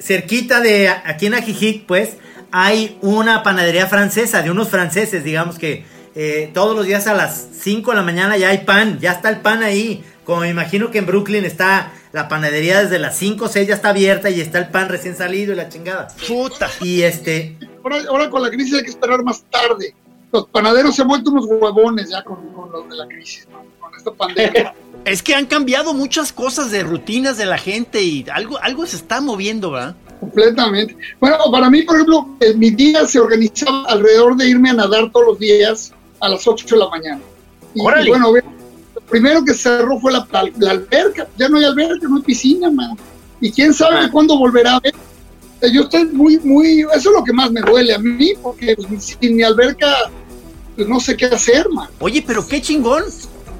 cerquita de aquí en Ajijic, pues hay una panadería francesa de unos franceses, digamos que eh, todos los días a las 5 de la mañana ya hay pan, ya está el pan ahí. Como me imagino que en Brooklyn está la panadería desde las 5 o 6 ya está abierta y está el pan recién salido y la chingada. Puta. Y este, Ahora, ahora con la crisis hay que esperar más tarde. Los panaderos se han vuelto unos huevones ya con, con los de la crisis, ¿no? con esta pandemia. Es que han cambiado muchas cosas de rutinas de la gente y algo, algo se está moviendo, ¿verdad? Completamente. Bueno, para mí, por ejemplo, eh, mi día se organizaba alrededor de irme a nadar todos los días a las 8 de la mañana. Y, Órale. y bueno, lo primero que cerró fue la, la- la alberca. Ya no hay alberca, no hay piscina, man. Y quién sabe cuándo volverá a sea, Yo estoy muy, muy. Eso es lo que más me duele a mí, porque pues, sin mi alberca, pues no sé qué hacer, man. Oye, pero qué chingón.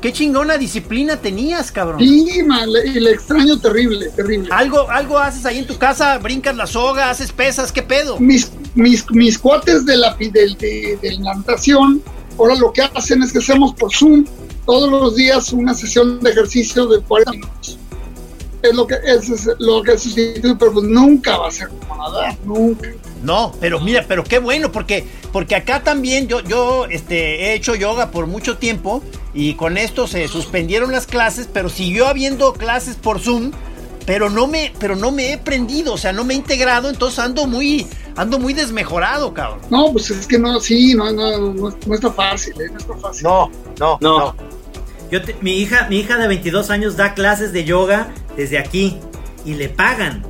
Qué chingona disciplina tenías, cabrón. Sí, man, le- le extraño terrible, terrible. Algo, algo haces ahí en tu casa, brincas la soga, haces pesas, ¿qué pedo? mis, mis, mis cuates de la, del- de, de la natación, ahora lo que hacen es que hacemos por Zoom todos los días una sesión de ejercicio de 40 minutos. Es lo que es, lo que sustituye, pero pues nunca va a ser como nadar, nunca. No, pero mira, pero qué bueno, porque, porque acá también yo, yo este, he hecho yoga por mucho tiempo y con esto se suspendieron las clases, pero siguió habiendo clases por Zoom, pero no me, pero no me he prendido, o sea, no me he integrado, entonces ando muy, ando muy desmejorado, cabrón. No, pues es que no, sí, no, no, no, no está fácil, ¿eh? no está fácil. No, no, No. no. yo te- mi hija, mi hija de 22 años da clases de yoga desde aquí y le pagan.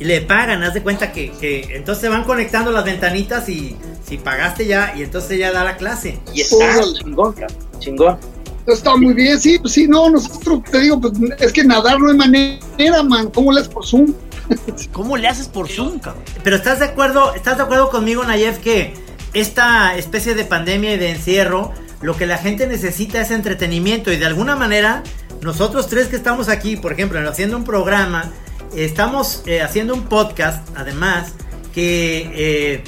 Y le pagan, haz de cuenta que, que entonces se van conectando las ventanitas y si pagaste ya y entonces ya da la clase. Y está Órale. chingón, cabrón, chingón. Está muy bien, sí, pues sí, no, nosotros te digo, pues es que nadar no hay manera, man. ¿Cómo le haces por Zoom? ¿Cómo le haces por Zoom? Pero estás de acuerdo, estás de acuerdo conmigo, Nayef, que esta especie de pandemia y de encierro, lo que la gente necesita es entretenimiento y de alguna manera nosotros tres que estamos aquí, por ejemplo, haciendo un programa, estamos eh, haciendo un podcast, además, que, eh,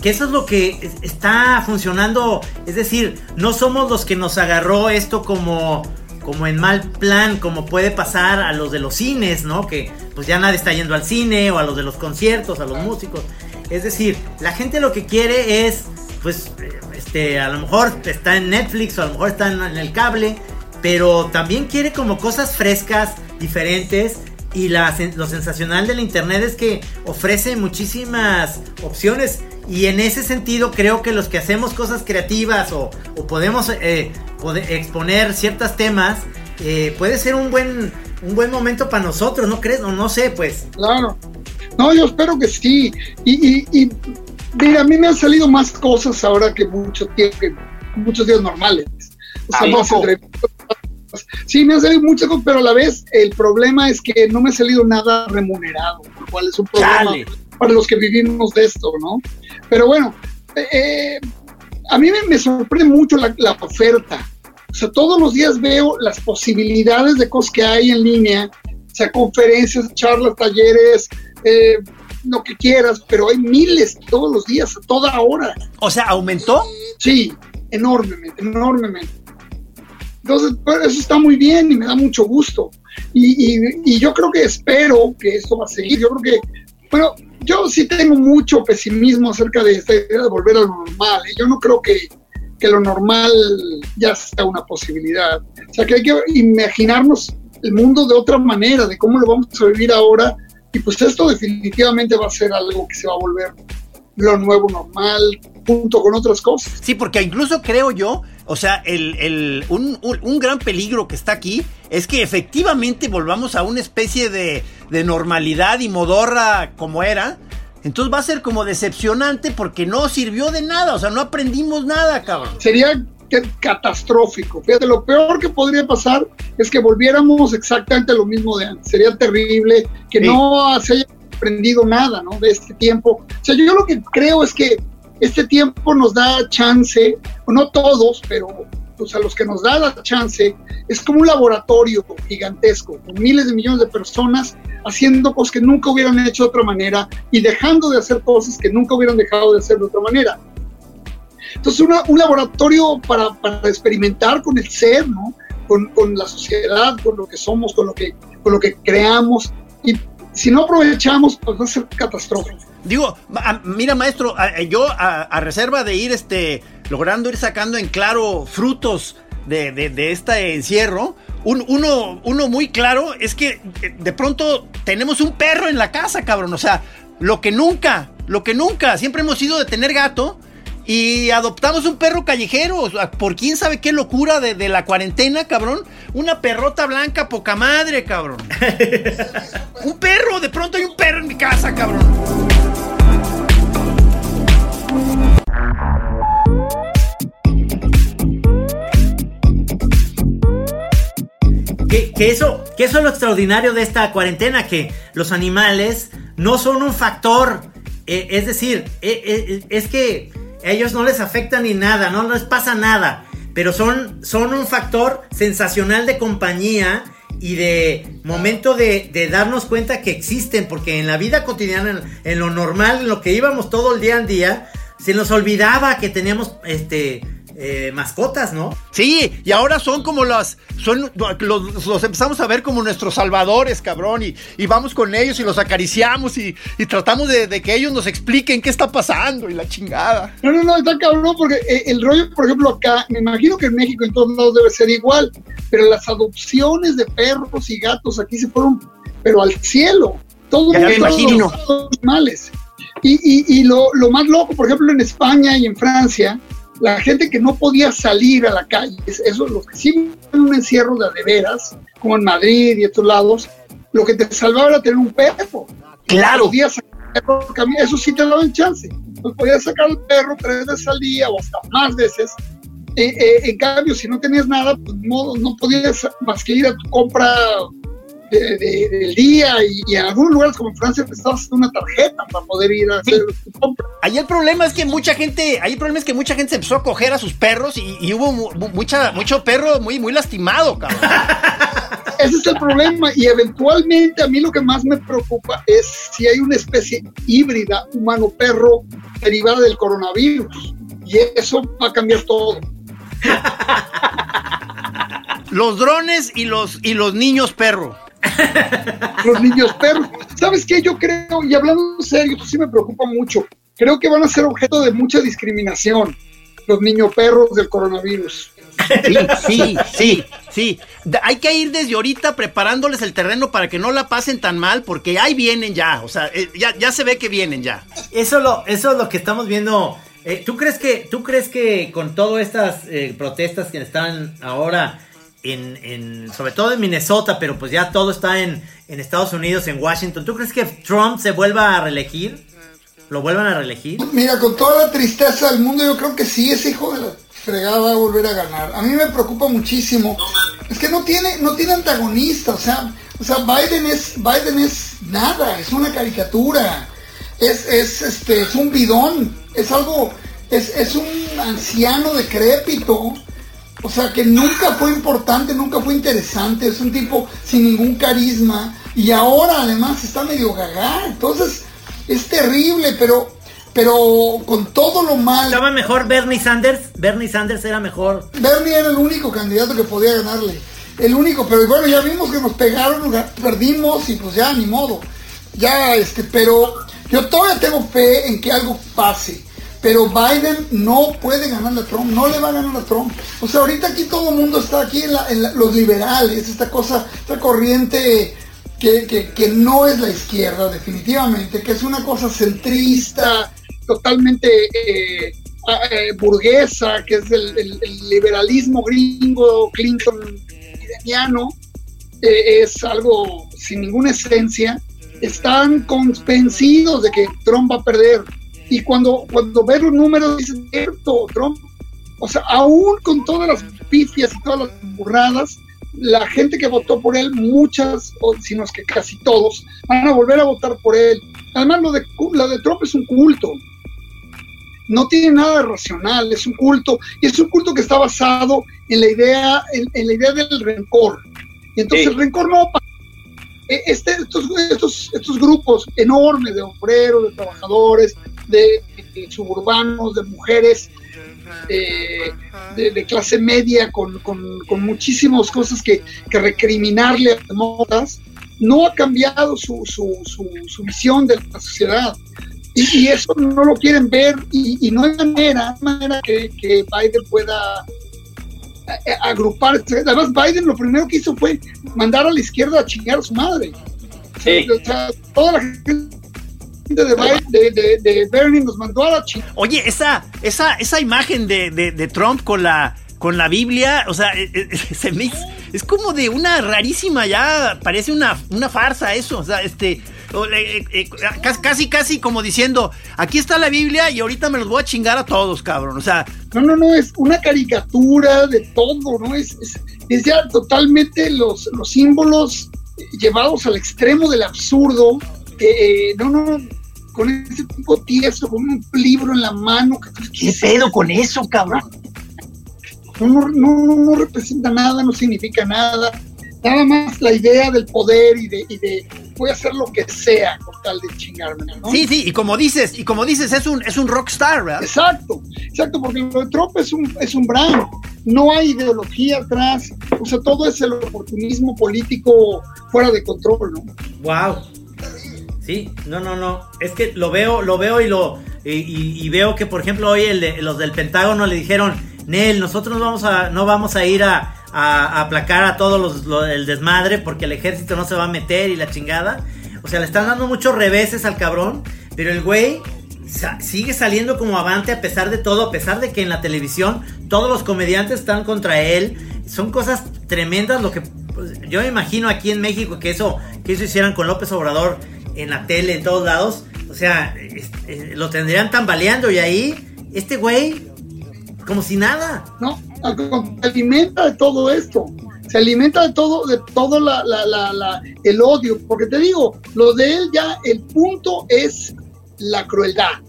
que eso es lo que es- está funcionando, es decir, no somos los que nos agarró esto como como en mal plan, como puede pasar a los de los cines, ¿no? Que pues ya nadie está yendo al cine o a los de los conciertos, a los músicos. Es decir, la gente lo que quiere es, pues, este, a lo mejor está en Netflix o a lo mejor está en, en el cable, pero también quiere como cosas frescas, diferentes. Y la, lo sensacional del internet es que ofrece muchísimas opciones. Y en ese sentido creo que los que hacemos cosas creativas o, o podemos eh, exponer ciertos temas, eh, puede ser un buen, un buen momento para nosotros, ¿no crees? No, no sé, pues. Claro. No, yo espero que sí. Y, y, y mira, a mí me han salido más cosas ahora que mucho tiempo, que muchos días normales. O sea, ¿A más. Sí, me han salido muchas cosas, pero a la vez el problema es que no me ha salido nada remunerado, lo cual es un problema. Para los que vivimos de esto, ¿no? Pero bueno, eh, a mí me, me sorprende mucho la, la oferta. O sea, todos los días veo las posibilidades de cosas que hay en línea, o sea, conferencias, charlas, talleres, eh, lo que quieras, pero hay miles todos los días, a toda hora. O sea, ¿aumentó? Sí, enormemente, enormemente. Entonces, pues, eso está muy bien y me da mucho gusto. Y, y- y yo creo que espero que esto va a seguir. Yo creo que, bueno, yo sí tengo mucho pesimismo acerca de esta idea de volver a lo normal. ¿eh? Yo no creo que, que lo normal ya sea una posibilidad. O sea, que hay que imaginarnos el mundo de otra manera, de cómo lo vamos a vivir ahora. Y pues esto definitivamente va a ser algo que se va a volver lo nuevo normal, junto con otras cosas. Sí, porque incluso creo yo, o sea, el, el- un, un- un gran peligro que está aquí es que efectivamente volvamos a una especie de, de normalidad y modorra como era. Entonces va a ser como decepcionante porque no sirvió de nada, o sea, no aprendimos nada, cabrón. sería catastrófico. Fíjate, lo peor que podría pasar es que volviéramos exactamente a lo mismo de antes. Sería terrible que Sí. no se haya aprendido nada, ¿no? De este tiempo. O sea, yo lo que creo es que este tiempo nos da chance, no todos, pero pues a los que nos da la chance, es como un laboratorio gigantesco, con miles de millones de personas haciendo cosas que nunca hubieran hecho de otra manera y dejando de hacer cosas que nunca hubieran dejado de hacer de otra manera. Entonces, una- un laboratorio para, para experimentar con el ser, ¿no? Con, con la sociedad, con lo que somos, con lo que, con lo que creamos. Y si no aprovechamos, pues va a ser catastrófico. Digo, ma- mira maestro, a- a- yo a, reserva de ir este logrando ir sacando en claro frutos de, de- de este encierro, un- uno, uno muy claro es que eh, de pronto tenemos un perro en la casa, cabrón. O sea, lo que nunca, lo que nunca, siempre hemos sido de tener gato y adoptamos un perro callejero, por quién sabe qué locura de, de la cuarentena, cabrón. Una perrota blanca, poca madre, cabrón. un perro, de pronto hay un perro en mi casa, cabrón. Que, que eso, que eso es lo extraordinario de esta cuarentena, que los animales no son un factor, eh, es decir, eh, eh, es que a ellos no les afecta ni nada, no les pasa nada, pero son, son un factor sensacional de compañía y de momento de, darnos cuenta que existen, porque en la vida cotidiana, en, en lo normal, en lo que íbamos todo el día al día, se nos olvidaba que teníamos este eh, mascotas, ¿no? Sí, y ahora son como las, son, los, los empezamos a ver como nuestros salvadores, cabrón, y, y vamos con ellos y los acariciamos y, y tratamos de, de que ellos nos expliquen qué está pasando y la chingada. No, no, no, está cabrón, porque eh, el rollo, por ejemplo, acá, me imagino que en México en todos lados debe ser igual, pero las adopciones de perros y gatos aquí se fueron, pero al cielo. Todo Ya me todos imagino. los animales. Y, y, y lo, lo más loco, por ejemplo, en España y en Francia, la gente que no podía salir a la calle, eso, los que sí en un encierro de a de veras, como en Madrid y estos lados, lo que te salvaba era tener un perro. Claro. Podías sacar el perro eso sí te daban chance. pues podías sacar al perro tres veces al día o hasta más veces. Eh, eh, en cambio, si no tenías nada, pues no, no podías más que ir a tu compra de- de- del día y, y en algunos lugares como Francia necesitabas hacer una tarjeta para poder ir a hacer tu compra. Ahí el problema es que mucha gente, ahí el problema es que mucha gente se empezó a coger a sus perros y, y hubo mu- mu- mucha, mucho perro muy, muy lastimado, cabrón. Ese es el problema y eventualmente a mí lo que más me preocupa es si hay una especie híbrida humano-perro derivada del coronavirus y eso va a cambiar todo. Los drones y los, y los niños perro. Los niños perros. ¿Sabes qué? Yo creo, y hablando en serio, esto sí me preocupa mucho. Creo que van a ser objeto de mucha discriminación los niños perros del coronavirus. Sí, sí, sí, sí. Hay que ir desde ahorita preparándoles el terreno para que no la pasen tan mal, porque ahí vienen ya. O sea, eh, ya, ya se ve que vienen ya. Eso, lo, eso es lo que estamos viendo. Eh, ¿tú, crees que, ¿Tú crees que con todas estas eh, protestas que están ahora, en, en- sobre todo en Minnesota, pero pues ya todo está en, en Estados Unidos, en Washington, ¿tú crees que Trump se vuelva a reelegir? ¿Lo vuelvan a reelegir? Mira, con toda la tristeza del mundo, yo creo que sí, ese hijo de la fregada va a volver a ganar. A mí me preocupa muchísimo. Es que no tiene, no tiene antagonista, o sea, o sea, Biden es, Biden es nada, es una caricatura, es, es, este, es un bidón, es algo, es, es un anciano decrépito. O sea, que nunca fue importante, nunca fue interesante, es un tipo sin ningún carisma y ahora además está medio gaga, entonces es terrible, pero pero con todo lo mal, ¿Estaba mejor Bernie Sanders? Bernie Sanders era mejor. Bernie era el único candidato que podía ganarle, el único, pero bueno, ya vimos que nos pegaron, ga- perdimos y pues ya ni modo. Ya este, pero yo todavía tengo fe en que algo pase. Pero Biden no puede ganar a Trump, no le va a ganar a Trump. O sea, ahorita aquí todo el mundo está aquí en, la- en la- los liberales, esta cosa, esta corriente que, que- no es la izquierda definitivamente, que es una cosa centrista, Totalmente eh, eh, burguesa, que es el, liberalismo gringo, Clinton bideniano, eh, es algo sin ninguna esencia. Están convencidos de que Trump va a perder. Y cuando, cuando ves los números, dicen, cierto, Trump. O sea, aún con todas las pifias y todas las burradas, la gente que votó por él, muchas, o si no es que casi todos, van a volver a votar por él. Además, lo de, lo de Trump es un culto. No tiene nada de racional, es un culto. Y es un culto que está basado en la idea, en, en la idea del rencor. Y entonces Sí. el rencor no eh, este, estos, estos, estos grupos enormes de obreros, de trabajadores, de, de suburbanos, de mujeres, eh, de, de clase media, con, con, con muchísimas cosas que, que recriminarle a modas, no ha cambiado su, su, su, su visión de la sociedad. Y, y eso no lo quieren ver y, y no hay manera, manera que, que Biden pueda eh, agrupar. Además, Biden lo primero que hizo fue mandar a la izquierda a chingar a su madre. Sí. O sea, toda la gente de, Biden- de, de, de Bernie nos mandó a la chingada. Oye, esa, esa, esa imagen de, Trump con la, con la Biblia, o sea, eh, eh, se me es como de una rarísima, ya parece una, una farsa eso, o sea, este, eh, casi, casi, casi como diciendo, aquí está la Biblia y ahorita me los voy a chingar a todos, cabrón, o sea, No, no, no, es una caricatura de todo, ¿no? Es, es, es ya totalmente los, los símbolos llevados al extremo del absurdo. Eh, no, no, con ese tipo tieso, con un libro en la mano. ¿Qué pedo con eso, cabrón? No, no, no, no, no representa nada, no significa nada. Nada más la idea del poder y de, y de voy a hacer lo que sea con tal de chingarme, ¿no? sí, sí, y como dices, y como dices, es un, es un rockstar, ¿verdad? Exacto, exacto, porque lo de Trump es un, es un brand, no hay ideología atrás, o sea, todo es el oportunismo político fuera de control, ¿no? Wow. Sí, no, no, no. Es que lo veo, lo veo y lo y, veo que por ejemplo hoy el de- los del Pentágono le dijeron, Nel, nosotros no vamos a, no vamos a ir a, aplacar a todos los lo- el desmadre porque el ejército no se va a meter y la chingada. O sea, le están dando muchos reveses al cabrón, pero el güey sa- sigue saliendo como avante a pesar de todo, a pesar de que en la televisión todos los comediantes están contra él. Son cosas tremendas lo que pues, yo me imagino aquí en México que eso que eso hicieran con López Obrador en la tele en todos lados. o sea, lo tendrían tambaleando y ahí, este güey, como si nada. ¿no? Se alimenta de todo esto. Se alimenta de todo, de todo la- la- la- el odio. Porque te digo, lo de él ya, el punto es la crueldad.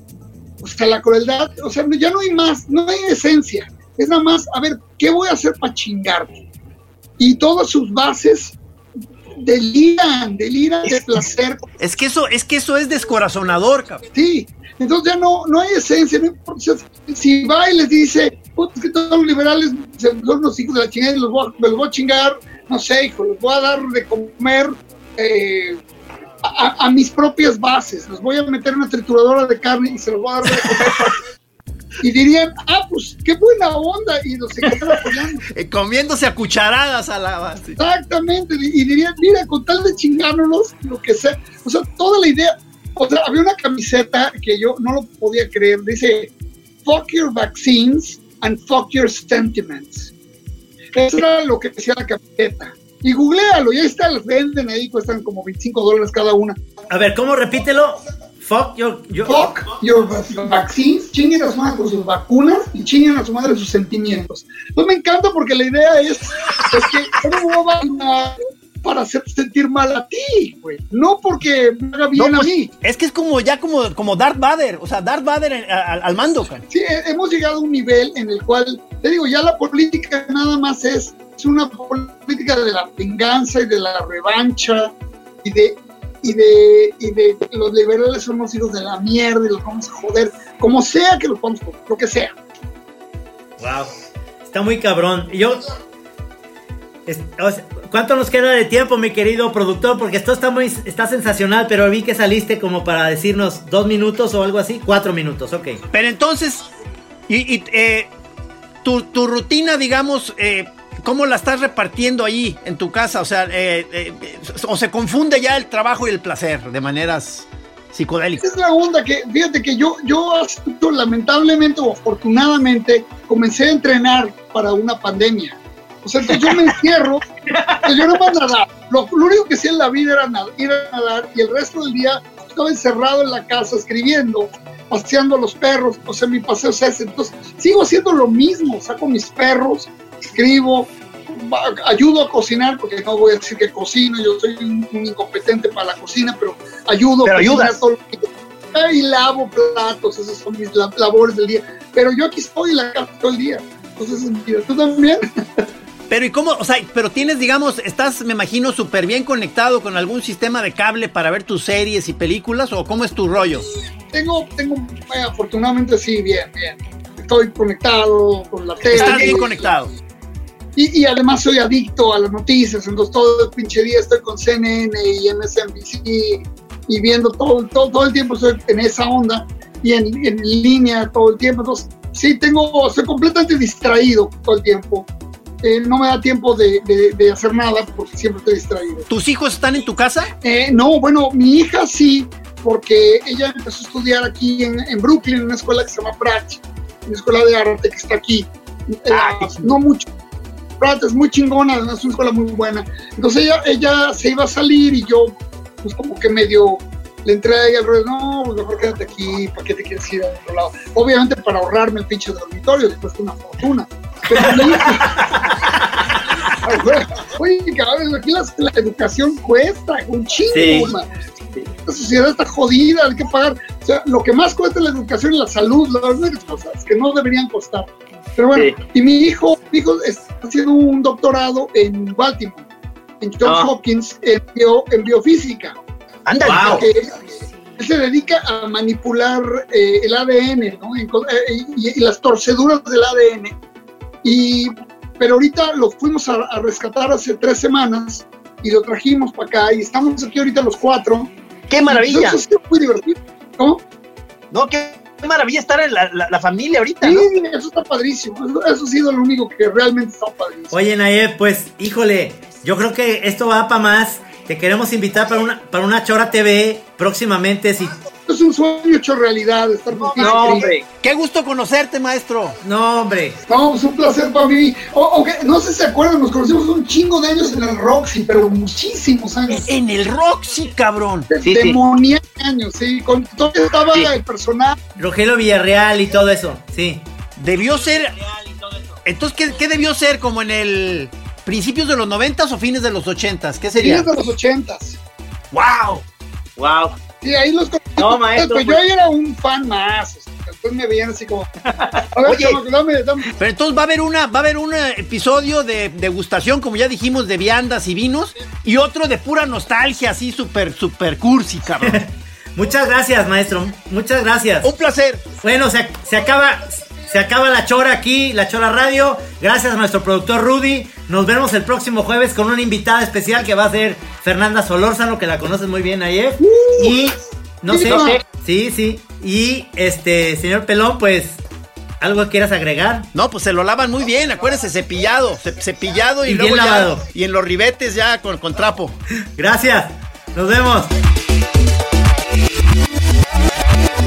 O sea, la crueldad, o sea, ya no hay más, no hay esencia. Es nada más, a ver, ¿qué voy a hacer para chingarte? Y todas sus bases deliran, deliran de placer Es que eso, es que eso es descorazonador, cabrón. Sí, entonces ya no, no hay esencia, no importa si- va y les dice, "Puta, es que todos los liberales son los hijos de la chingada y los voy, los voy a chingar, no sé, hijo, les voy a dar de comer eh, a, a- a mis propias bases, los voy a meter en una trituradora de carne y se los voy a dar de comer. Y dirían, ah, pues qué buena onda, y los seguirían apoyando. Eh, comiéndose a cucharadas a la base. Exactamente, y dirían, mira, con tal de chingárnoslos, lo que sea, o sea, toda la idea, o sea, había una camiseta que yo no lo podía creer, dice, fuck your vaccines and fuck your sentiments. Eso era lo que decía la camiseta. Y googlealo, y ahí está, las venden ahí, cuestan como 25 dólares cada una. A ver, ¿cómo repítelo? Fuck your, your- Fuck your va- vaccines, chinguen a su madre con sus vacunas y chinguen a su madre sus sentimientos. Pues me encanta porque la idea es, es que ¿cómo voy a para hacerte sentir mal a ti, güey? No porque me haga bien No, a pues, mí. es que es como ya como, como Darth Vader, o sea, Darth Vader en- al, al mando, cabrón. Sí, he- hemos llegado a un nivel en el cual, te digo, ya la política nada más es, es una política de la venganza y de la revancha y de, y de, y de los liberales son los hijos de la mierda y los vamos a joder, como sea que los vamos a joder, lo que sea. Wow. Está muy cabrón. Y Yo. es- o sea, ¿Cuánto nos queda de tiempo, mi querido productor? Porque esto está muy está sensacional, pero vi que saliste como para decirnos dos minutos o algo así. Cuatro minutos, ok. Pero entonces, y, y, eh, tu, tu rutina, digamos, eh, ¿cómo la estás repartiendo ahí en tu casa? O sea, eh, eh, o se confunde ya el trabajo y el placer de maneras psicodélicas. Es la onda que, fíjate que yo, yo lamentablemente o afortunadamente, comencé a entrenar para una pandemia. O sea, entonces yo me encierro, que yo no más nadar. Lo, lo único que hacía en la vida era nad- ir a nadar y el resto del día estaba encerrado en la casa escribiendo, paseando a los perros, o sea, mi paseo es ese. Entonces, sigo haciendo lo mismo, saco mis perros, escribo, ayudo a cocinar, porque no voy a decir que cocino, yo soy un, un incompetente para la cocina, pero ayudo Pero a cocinar ayudas. todo lo que- y lavo platos, esas son mis la- labores del día. Pero yo aquí estoy en la casa todo el día. Entonces. ¿tú también? Pero ¿y cómo? O sea, pero tienes, digamos, estás, me imagino, súper bien conectado con algún sistema de cable para ver tus series y películas, o cómo es tu rollo? Tengo, tengo, eh, afortunadamente sí, bien, bien. Estoy conectado con la tele. Estás bien conectado. Y, y además soy adicto a las noticias, entonces todo el pinche día estoy con CNN y MSNBC y viendo todo, todo, todo el tiempo estoy en esa onda y en, en línea todo el tiempo. Entonces, sí, tengo, estoy completamente distraído todo el tiempo. Eh, no me da tiempo de, de- de hacer nada porque siempre estoy distraído. ¿Tus hijos están en tu casa? Eh, no, bueno, mi hija sí, porque ella empezó a estudiar aquí en, en Brooklyn, en una escuela que se llama Pratt, una escuela de arte que está aquí. Eh, no mucho. Es muy chingona, es una escuela muy buena. Entonces ella, ella se iba a salir y yo, pues como que medio le entré ahí al rollo, no, pues mejor quédate aquí, ¿para qué te quieres ir a otro lado? Obviamente para ahorrarme el pinche dormitorio, que cuesta una fortuna. Pero Oye, cabrón, aquí la, la educación cuesta un chingo, Sí. La sociedad está jodida, hay que pagar. O sea, lo que más cuesta es la educación y la salud, las únicas cosas que no deberían costar. Pero bueno, y mi hijo, mi hijo está haciendo un doctorado en Baltimore, en Johns Ah. Hopkins, en, bio- en biofísica. Ándale. Wow. Que él, él se dedica a manipular eh, el ADN, ¿no? Co- eh, y, y las torceduras del ADN. Y, pero ahorita lo fuimos a, a rescatar hace tres semanas y lo trajimos para acá y estamos aquí ahorita los cuatro. ¡Qué maravilla! Eso sido muy divertido. ¿Cómo? No, qué maravilla estar en la, la- la familia ahorita, Sí, ¿no? eso está padrísimo. Eso, eso ha sido lo único que realmente está padrísimo. Oye, Nayeb, pues, híjole, yo creo que esto va para más. Te queremos invitar para una, para una Chora TV próximamente. Si es un sueño hecho realidad estar contigo. No, hombre. Qué gusto conocerte, maestro. No, hombre. No, un placer para mí. No sé si se acuerdan, nos conocimos un chingo de años en el Roxy, pero muchísimos años. En el Roxy, cabrón. De- Sí, sí. demoníacos años, sí. Con todo estaba Sí. el personaje. Rogelio Villarreal y todo eso. Sí. Debió ser. Entonces, ¿qué, qué debió ser? ¿Como en el. principios de los noventas o fines de los ochentas? ¿Qué sería? de los ochentas. ¡Wow! Wow. Sí, ahí los conocí. No, maestro, Pues yo pues- ahí era un fan más. o sea, Después me veían así como. A ver, Oye. dame, dame. Pero entonces va a haber una, va a haber un eh, episodio de degustación, como ya dijimos, de viandas y vinos, y otro de pura nostalgia, así súper, súper cursi, cabrón. Muchas gracias, maestro. Muchas gracias. Un placer. Bueno, se, se acaba. Se acaba la chora aquí, la chora radio. Gracias a nuestro productor Rudy. Nos vemos el próximo jueves con una invitada especial que va a ser Fernanda Solórzano, que la conoces muy bien ayer. Y no sé, No sé. sí, sí. Y este, señor Pelón, pues, ¿algo quieras agregar? No, pues se lo lavan muy bien, acuérdense, cepillado, ce- cepillado y, Y luego bien ya- lavado. y en los ribetes ya con, con trapo. Gracias. Nos vemos.